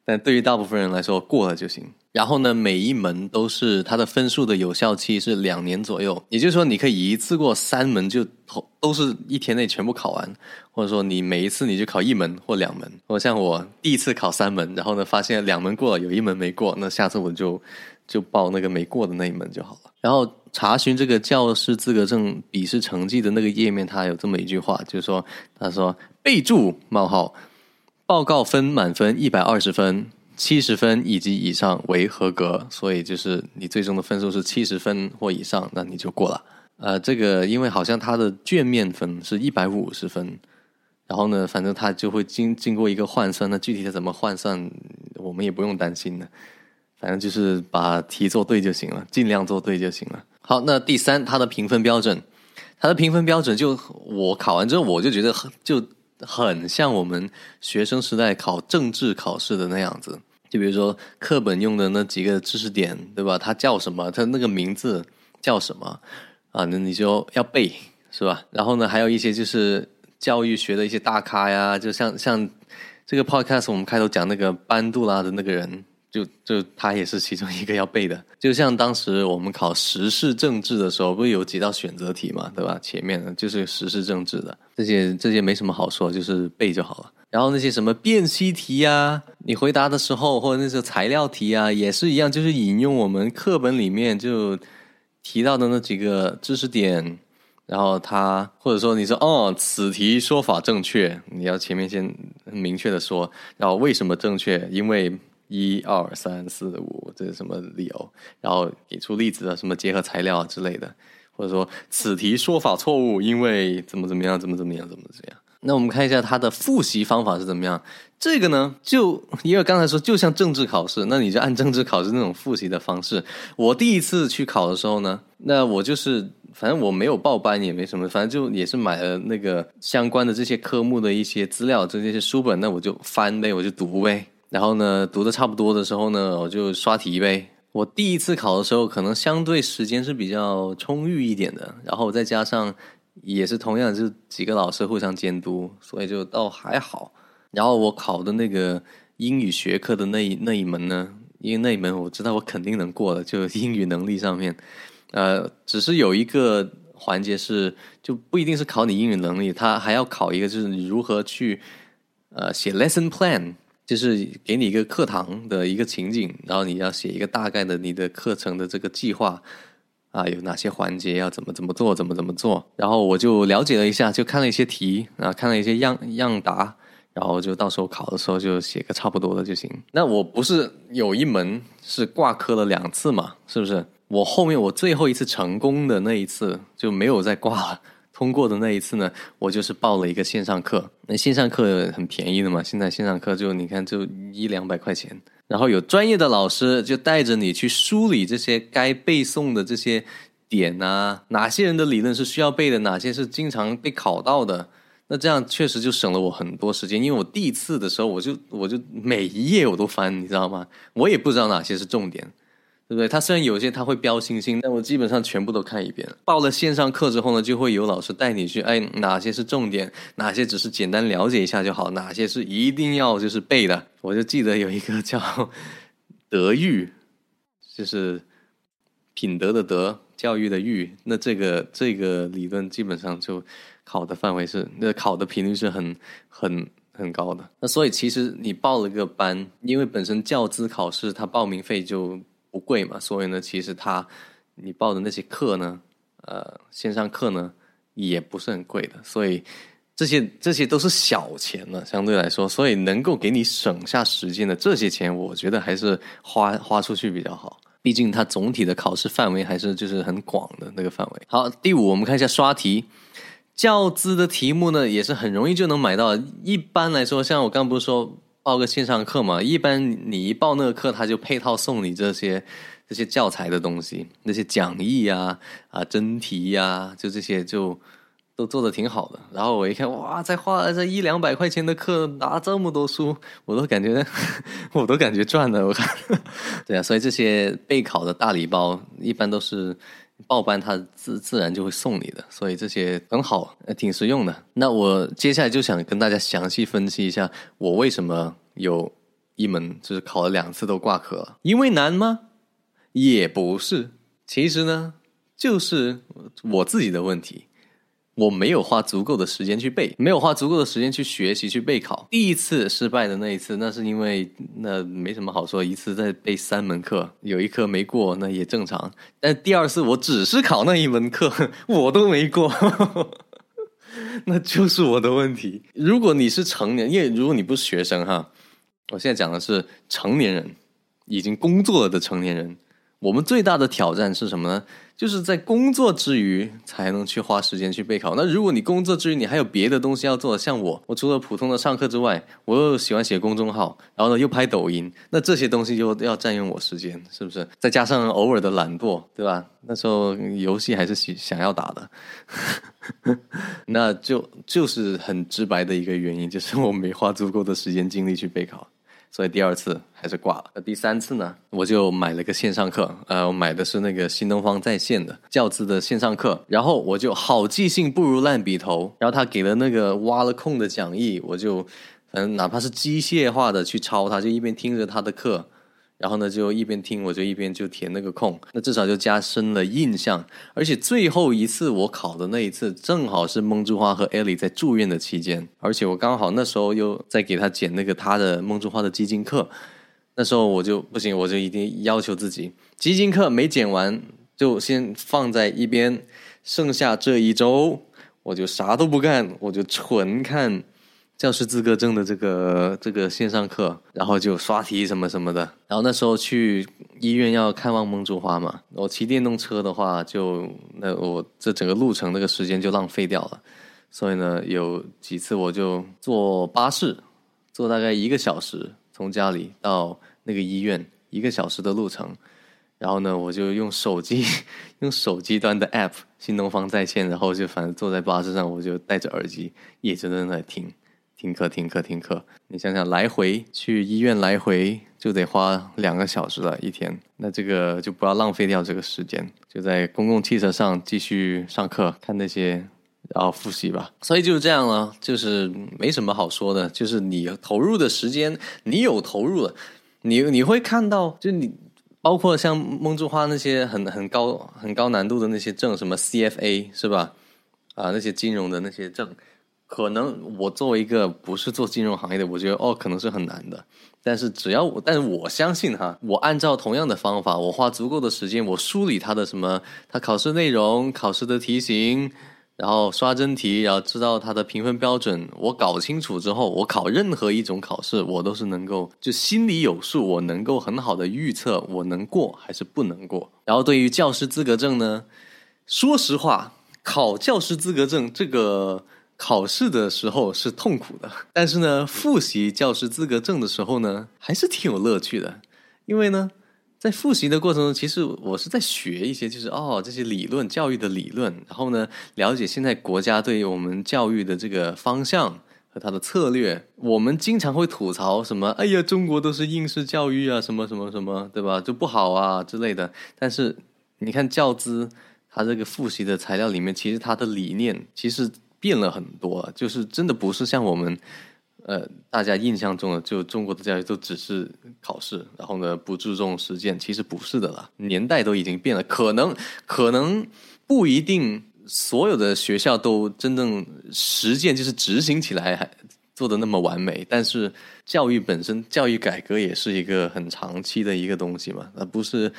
但对于大部分人来说，过了就行。然后呢，每一门都是它的分数的有效期是两年左右，也就是说，你可以一次过三门就都是一天内全部考完，或者说你每一次你就考一门或两门。我像我第一次考三门，然后呢发现两门过了，有一门没过，那下次我就就报那个没过的那一门就好了。然后查询这个教师资格证笔试成绩的那个页面，它有这么一句话，就是说，他说备注冒号。报告分满分一百二十分，七十分以及以上为合格。所以就是你最终的分数是七十分或以上，那你就过了。呃，这个因为好像它的卷面分是一百五十分，然后呢，反正它就会经经过一个换算。那具体的怎么换算，我们也不用担心的。反正就是把题做对就行了，尽量做对就行了。好，那第三，它的评分标准，它的评分标准就我考完之后，我就觉得很就。很像我们学生时代考政治考试的那样子，就比如说课本用的那几个知识点，对吧？它叫什么？它那个名字叫什么？啊，那你就要背，是吧？然后呢，还有一些就是教育学的一些大咖呀，就像像这个 podcast 我们开头讲那个班杜拉的那个人。就就他也是其中一个要背的，就像当时我们考时事政治的时候，不是有几道选择题嘛，对吧？前面的就是时事政治的这些，这些没什么好说，就是背就好了。然后那些什么辨析题呀，你回答的时候或者那些材料题啊，也是一样，就是引用我们课本里面就提到的那几个知识点，然后他或者说你说哦，此题说法正确，你要前面先明确的说，然后为什么正确？因为。一二三四五，这是什么理由？然后给出例子啊，什么结合材料之类的，或者说此题说法错误，因为怎么怎么样，怎么怎么样，怎么怎么样。那我们看一下它的复习方法是怎么样。这个呢，就因为刚才说就像政治考试，那你就按政治考试那种复习的方式。我第一次去考的时候呢，那我就是反正我没有报班也没什么，反正就也是买了那个相关的这些科目的一些资料，这些书本，那我就翻呗，我就读呗。然后呢，读的差不多的时候呢，我就刷题呗。我第一次考的时候，可能相对时间是比较充裕一点的，然后再加上也是同样是几个老师互相监督，所以就倒还好。然后我考的那个英语学科的那那一门呢，因为那一门我知道我肯定能过的，就英语能力上面，呃，只是有一个环节是就不一定是考你英语能力，他还要考一个就是你如何去呃写 lesson plan。就是给你一个课堂的一个情景，然后你要写一个大概的你的课程的这个计划啊，有哪些环节要怎么怎么做，怎么怎么做。然后我就了解了一下，就看了一些题啊，看了一些样样答，然后就到时候考的时候就写个差不多的就行。那我不是有一门是挂科了两次嘛？是不是？我后面我最后一次成功的那一次就没有再挂了。通过的那一次呢，我就是报了一个线上课。那线上课很便宜的嘛，现在线上课就你看就一两百块钱。然后有专业的老师就带着你去梳理这些该背诵的这些点啊，哪些人的理论是需要背的，哪些是经常被考到的。那这样确实就省了我很多时间，因为我第一次的时候我就我就每一页我都翻，你知道吗？我也不知道哪些是重点。对不对？他虽然有些他会标星星，但我基本上全部都看一遍。报了线上课之后呢，就会有老师带你去，哎，哪些是重点，哪些只是简单了解一下就好，哪些是一定要就是背的。我就记得有一个叫德育，就是品德的德，教育的育，那这个这个理论基本上就考的范围是，那考的频率是很很很高的。那所以其实你报了个班，因为本身教资考试它报名费就不贵嘛，所以呢，其实它你报的那些课呢，呃，线上课呢也不是很贵的，所以。这些这些都是小钱了，相对来说，所以能够给你省下时间的这些钱，我觉得还是花花出去比较好。毕竟它总体的考试范围还是就是很广的那个范围。好，第五，我们看一下刷题，教资的题目呢也是很容易就能买到。一般来说，像我刚不是说报个线上课嘛，一般你一报那个课，他就配套送你这些这些教材的东西，那些讲义呀、啊真题呀，就这些就。都做的挺好的，然后我一看，哇，才花了这一两百块钱的课拿这么多书，我都感觉，我都感觉赚了。我看，对啊，所以这些备考的大礼包一般都是报班，他自自然就会送你的，所以这些很好，挺实用的。那我接下来就想跟大家详细分析一下，我为什么有一门就是考了两次都挂科，因为难吗？也不是，其实呢，就是我自己的问题。我没有花足够的时间去背，没有花足够的时间去学习去备考。第一次失败的那一次，那是因为那没什么好说，一次在背三门课，有一科没过，那也正常。但第二次我只是考那一门课，我都没过，那就是我的问题。如果你是成年，因为如果你不是学生哈，我现在讲的是成年人，已经工作了的成年人。我们最大的挑战是什么呢？就是在工作之余才能去花时间去备考。那如果你工作之余你还有别的东西要做，像我，我除了普通的上课之外，我又喜欢写公众号，然后呢又拍抖音，那这些东西就要占用我时间，是不是？再加上偶尔的懒惰，对吧？那时候游戏还是想想要打的，那就就是很直白的一个原因，就是我没花足够的时间精力去备考。所以第二次还是挂了。那第三次呢？我就买了个线上课，呃，我买的是那个新东方在线的教资的线上课。然后我就好记性不如烂笔头，然后他给了那个挖了空的讲义，我就嗯哪怕是机械化的去抄，他就一边听着他的课。然后呢，就一边听，我就一边就填那个空，那至少就加深了印象。而且最后一次我考的那一次，正好是梦之花和艾莉在住院的期间，而且我刚好那时候又在给他剪那个他的梦之花的基金课。那时候我就不行，我就一定要求自己，基金课没剪完就先放在一边，剩下这一周我就啥都不干，我就纯看。教师资格证的这个这个线上课，然后就刷题什么什么的。然后那时候去医院要看望梦珠花嘛，我骑电动车的话，就那我这整个路程那个时间就浪费掉了。所以呢，有几次我就坐巴士，坐大概一个小时从家里到那个医院，一个小时的路程。然后呢，我就用手机 用手机端的 app 新东方在线，然后就反正坐在巴士上，我就戴着耳机，一直在那听。听课，听课，听课。你想想，来回去医院来回就得花两个小时了，一天。那这个就不要浪费掉这个时间，就在公共汽车上继续上课，看那些，然后复习吧。所以就是这样了，就是没什么好说的。就是你投入的时间，你有投入了，你你会看到，就你包括像梦之花那些很很高很高难度的那些证，什么 CFA 是吧？啊，那些金融的那些证。可能我作为一个不是做金融行业的，我觉得哦，可能是很难的。但是只要我，但是我相信哈，我按照同样的方法，我花足够的时间，我梳理他的什么，他考试内容、考试的题型，然后刷真题，然后知道他的评分标准，我搞清楚之后，我考任何一种考试，我都是能够就心里有数，我能够很好的预测我能过还是不能过。然后对于教师资格证呢，说实话，考教师资格证这个。考试的时候是痛苦的，但是呢，复习教师资格证的时候呢，还是挺有乐趣的。因为呢，在复习的过程中，其实我是在学一些，就是哦，这些理论教育的理论，然后呢，了解现在国家对于我们教育的这个方向和它的策略。我们经常会吐槽什么，哎呀，中国都是应试教育啊，什么什么什么，对吧？就不好啊之类的。但是你看教资，它这个复习的材料里面，其实它的理念其实。变了很多，就是真的不是像我们呃，大家印象中的就中国的教育都只是考试，然后呢不注重实践，其实不是的啦，年代都已经变了，可能可能不一定所有的学校都真正实践就是执行起来还做的那么完美，但是教育本身教育改革也是一个很长期的一个东西嘛，那不是。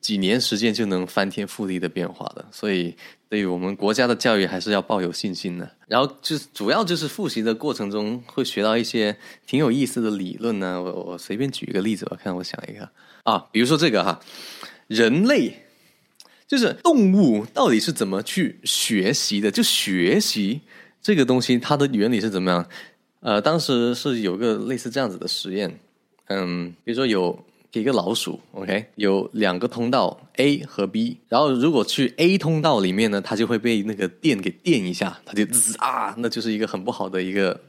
几年时间就能翻天覆地的变化的，所以对于我们国家的教育还是要抱有信心的。然后就是主要就是复习的过程中会学到一些挺有意思的理论呢。我我随便举一个例子，我看我想一个啊，比如说这个哈，人类就是动物到底是怎么去学习的？就学习这个东西，它的原理是怎么样？呃，当时是有个类似这样子的实验，嗯，比如说有。一个老鼠，OK，有两个通道 A 和 B，然后如果去 A 通道里面呢，它就会被那个电给电一下，它就滋啊，那就是一个很不好的一个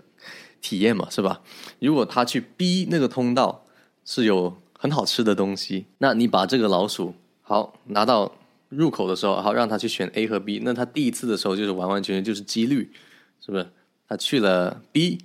体验嘛，是吧？如果它去 B 那个通道是有很好吃的东西，那你把这个老鼠好拿到入口的时候，好让它去选 A 和 B，那它第一次的时候就是完完全全就是几率，是不是？它去了 B。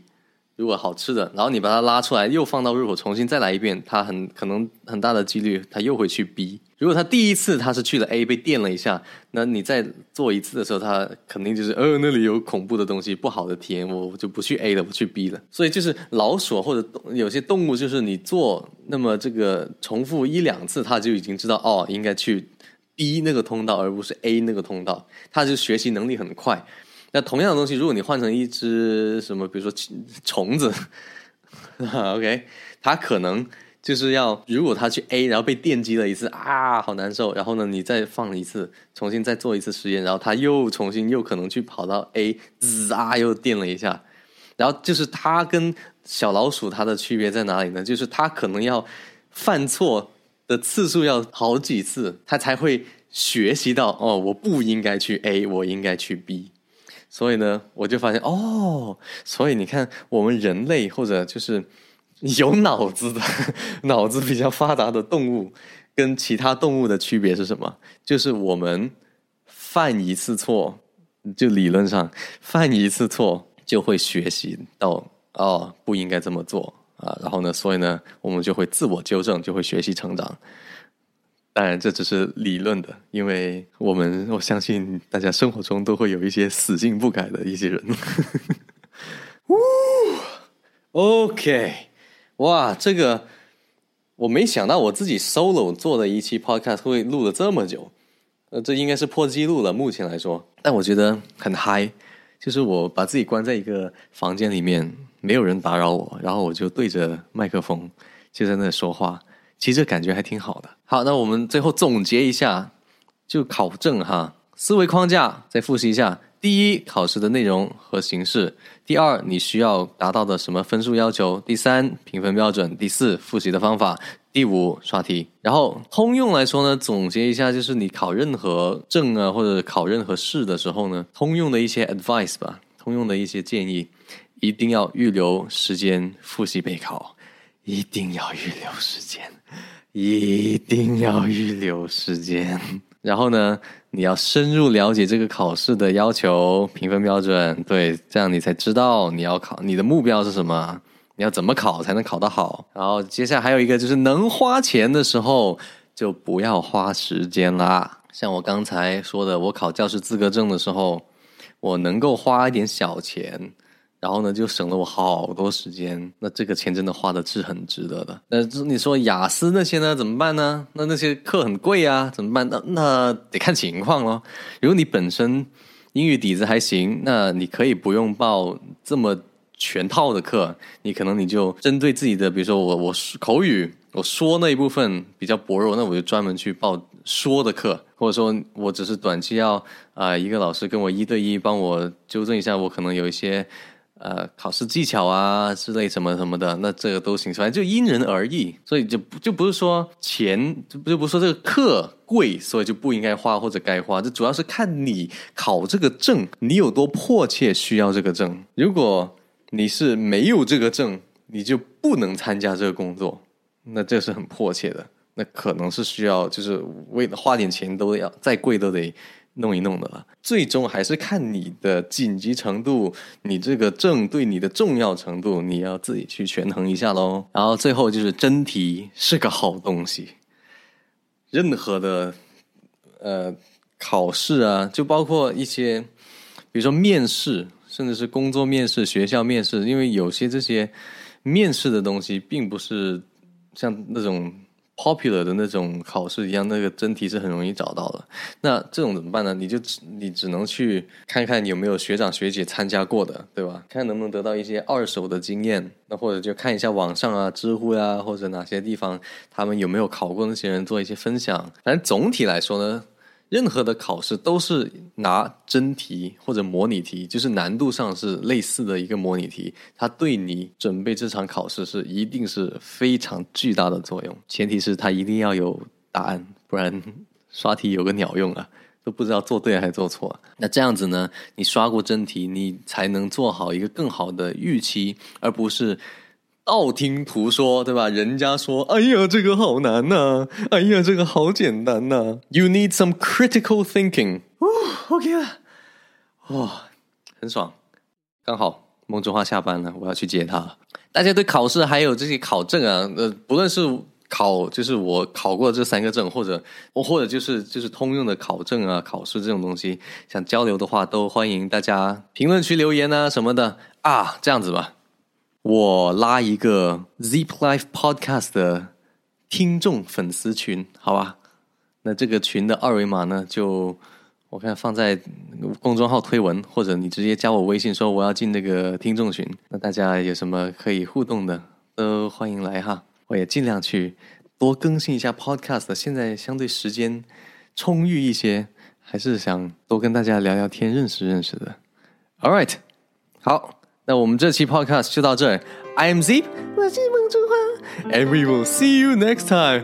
如果好吃的，然后你把它拉出来，又放到入口，重新再来一遍，它很可能很大的几率，它又会去 B。如果它第一次它是去了 A，被电了一下，那你再做一次的时候，它肯定就是呃那里有恐怖的东西，不好的体验，我就不去 A 了，不去 B 了。所以就是老鼠或者有些动物，就是你做那么这个重复一两次，它就已经知道哦，应该去 B 那个通道，而不是 A 那个通道，它就学习能力很快。那同样的东西，如果你换成一只什么，比如说虫子，OK，它可能就是要，如果它去 A，然后被电击了一次啊，好难受。然后呢，你再放一次，重新再做一次实验，然后它又重新又可能去跑到 A，滋啊，又电了一下。然后就是它跟小老鼠它的区别在哪里呢？就是它可能要犯错的次数要好几次，它才会学习到哦，我不应该去 A，我应该去 B。所以呢，我就发现哦，所以你看，我们人类或者就是有脑子的、脑子比较发达的动物，跟其他动物的区别是什么？就是我们犯一次错，就理论上犯一次错就会学习到哦，不应该这么做啊。然后呢，所以呢，我们就会自我纠正，就会学习成长。当然，这只是理论的，因为我们我相信大家生活中都会有一些死性不改的一些人。呜，OK，哇，这个我没想到我自己 solo 做的一期 podcast 会录了这么久，呃，这应该是破纪录了，目前来说。但我觉得很嗨，就是我把自己关在一个房间里面，没有人打扰我，然后我就对着麦克风就在那说话。其实感觉还挺好的。好，那我们最后总结一下，就考证哈，思维框架再复习一下：第一，考试的内容和形式；第二，你需要达到的什么分数要求；第三，评分标准；第四，复习的方法；第五，刷题。然后通用来说呢，总结一下，就是你考任何证啊，或者考任何试的时候呢，通用的一些 advice 吧，通用的一些建议，一定要预留时间复习备考。一定要预留时间，一定要预留时间。然后呢，你要深入了解这个考试的要求、评分标准，对，这样你才知道你要考你的目标是什么，你要怎么考才能考得好。然后接下来还有一个就是，能花钱的时候就不要花时间啦。像我刚才说的，我考教师资格证的时候，我能够花一点小钱。然后呢，就省了我好多时间。那这个钱真的花的是很值得的。那你说雅思那些呢？怎么办呢？那那些课很贵啊，怎么办？那那得看情况咯。如果你本身英语底子还行，那你可以不用报这么全套的课。你可能你就针对自己的，比如说我我口语我说那一部分比较薄弱，那我就专门去报说的课，或者说我只是短期要啊一个老师跟我一对一帮我纠正一下，我可能有一些。呃，考试技巧啊之类什么什么的，那这个都行，反正就因人而异，所以就就不是说钱，就就不是说这个课贵，所以就不应该花或者该花，这主要是看你考这个证，你有多迫切需要这个证。如果你是没有这个证，你就不能参加这个工作，那这是很迫切的，那可能是需要就是为了花点钱都要再贵都得弄一弄的了。最终还是看你的紧急程度，你这个证对你的重要程度，你要自己去权衡一下喽。然后最后就是真题是个好东西，任何的呃考试啊，就包括一些，比如说面试，甚至是工作面试、学校面试，因为有些这些面试的东西，并不是像那种。Popular 的那种考试一样，那个真题是很容易找到的。那这种怎么办呢？你就只你只能去看看有没有学长学姐参加过的，对吧？看能不能得到一些二手的经验。那或者就看一下网上啊、知乎呀，或者哪些地方他们有没有考过那些人做一些分享。反正总体来说呢。任何的考试都是拿真题或者模拟题，就是难度上是类似的一个模拟题，它对你准备这场考试是一定是非常巨大的作用。前提是它一定要有答案，不然刷题有个鸟用啊，都不知道做对还是做错。那这样子呢，你刷过真题，你才能做好一个更好的预期，而不是。道听途说，对吧？人家说：“哎呀，这个好难呐！哎呀，这个好简单呐！” You need some critical thinking。哦，OK 了，哇，很爽。刚好孟中华下班了，我要去接他。大家对考试还有这些考证啊，呃，不论是考，就是我考过这三个证，或者我或者就是就是通用的考证啊，考试这种东西，想交流的话，都欢迎大家评论区留言啊什么的啊，这样子吧。我拉一个 Zip Life Podcast 的听众粉丝群，好吧？那这个群的二维码呢，就我看放在公众号推文，或者你直接加我微信说我要进那个听众群。那大家有什么可以互动的，都欢迎来哈。我也尽量去多更新一下 Podcast。现在相对时间充裕一些，还是想多跟大家聊聊天，认识认识的。All right，好。那我们这期 podcast 就到这。I am Zip，我是孟中华，and we will see you next time。